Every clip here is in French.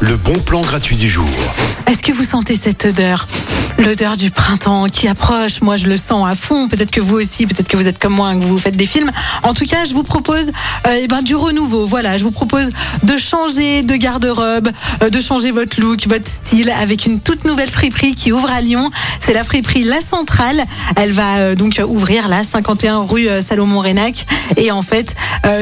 le bon plan gratuit du jour. Est-ce que vous sentez cette odeur? L'odeur du printemps qui approche, moi je le sens à fond, peut-être que vous aussi, peut-être que vous êtes comme moi, que vous faites des films. En tout cas, je vous propose euh, eh ben, du renouveau, voilà, je vous propose de changer de garde-robe, euh, de changer votre look, votre style avec une toute nouvelle friperie qui ouvre à Lyon. C'est la friperie La Centrale. Elle va euh, donc ouvrir là, 51 rue euh, Salomon-Rénac. Et en fait,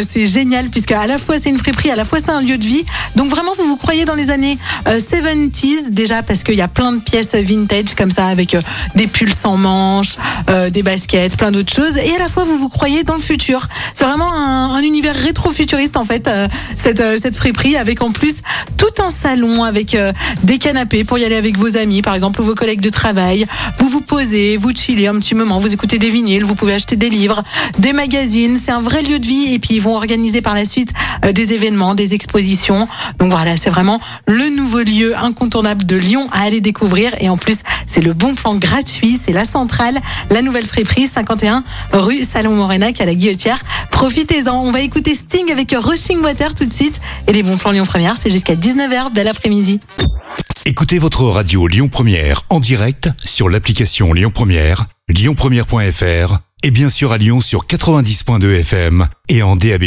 c'est génial puisque à la fois c'est une friperie, à la fois c'est un lieu de vie. Donc vraiment, vous vous croyez dans les années euh, 70s déjà parce qu'il y a plein de pièces vintage comme ça avec euh, des pulls sans manches, euh, des baskets, plein d'autres choses. Et à la fois, vous vous croyez dans le futur. C'est vraiment un, un univers rétro-futuriste en fait, euh, cette, euh, cette friperie avec en plus tout un salon avec euh, des canapés pour y aller avec vos amis, par exemple, ou vos collègues de travail. Vous vous posez, vous chillez un petit moment, vous écoutez des vinyles, vous pouvez acheter des livres, des magazines. C'est un vrai lieu de vie et puis ils vont organiser par la suite euh, des événements, des expositions. Donc voilà, c'est vraiment le nouveau lieu incontournable de Lyon à aller découvrir et en plus, c'est le bon plan gratuit, c'est la centrale, la nouvelle friperie 51 rue Salomon-Morenac à la Guillotière. Profitez-en, on va écouter Sting avec Rushing Water tout de suite et les bons plans Lyon Première, c'est jusqu'à 19h, bel après-midi. Écoutez votre radio Lyon Première en direct sur l'application Lyon Première, lyonpremière.fr et bien sûr à Lyon sur 90.2 FM et en DAB+.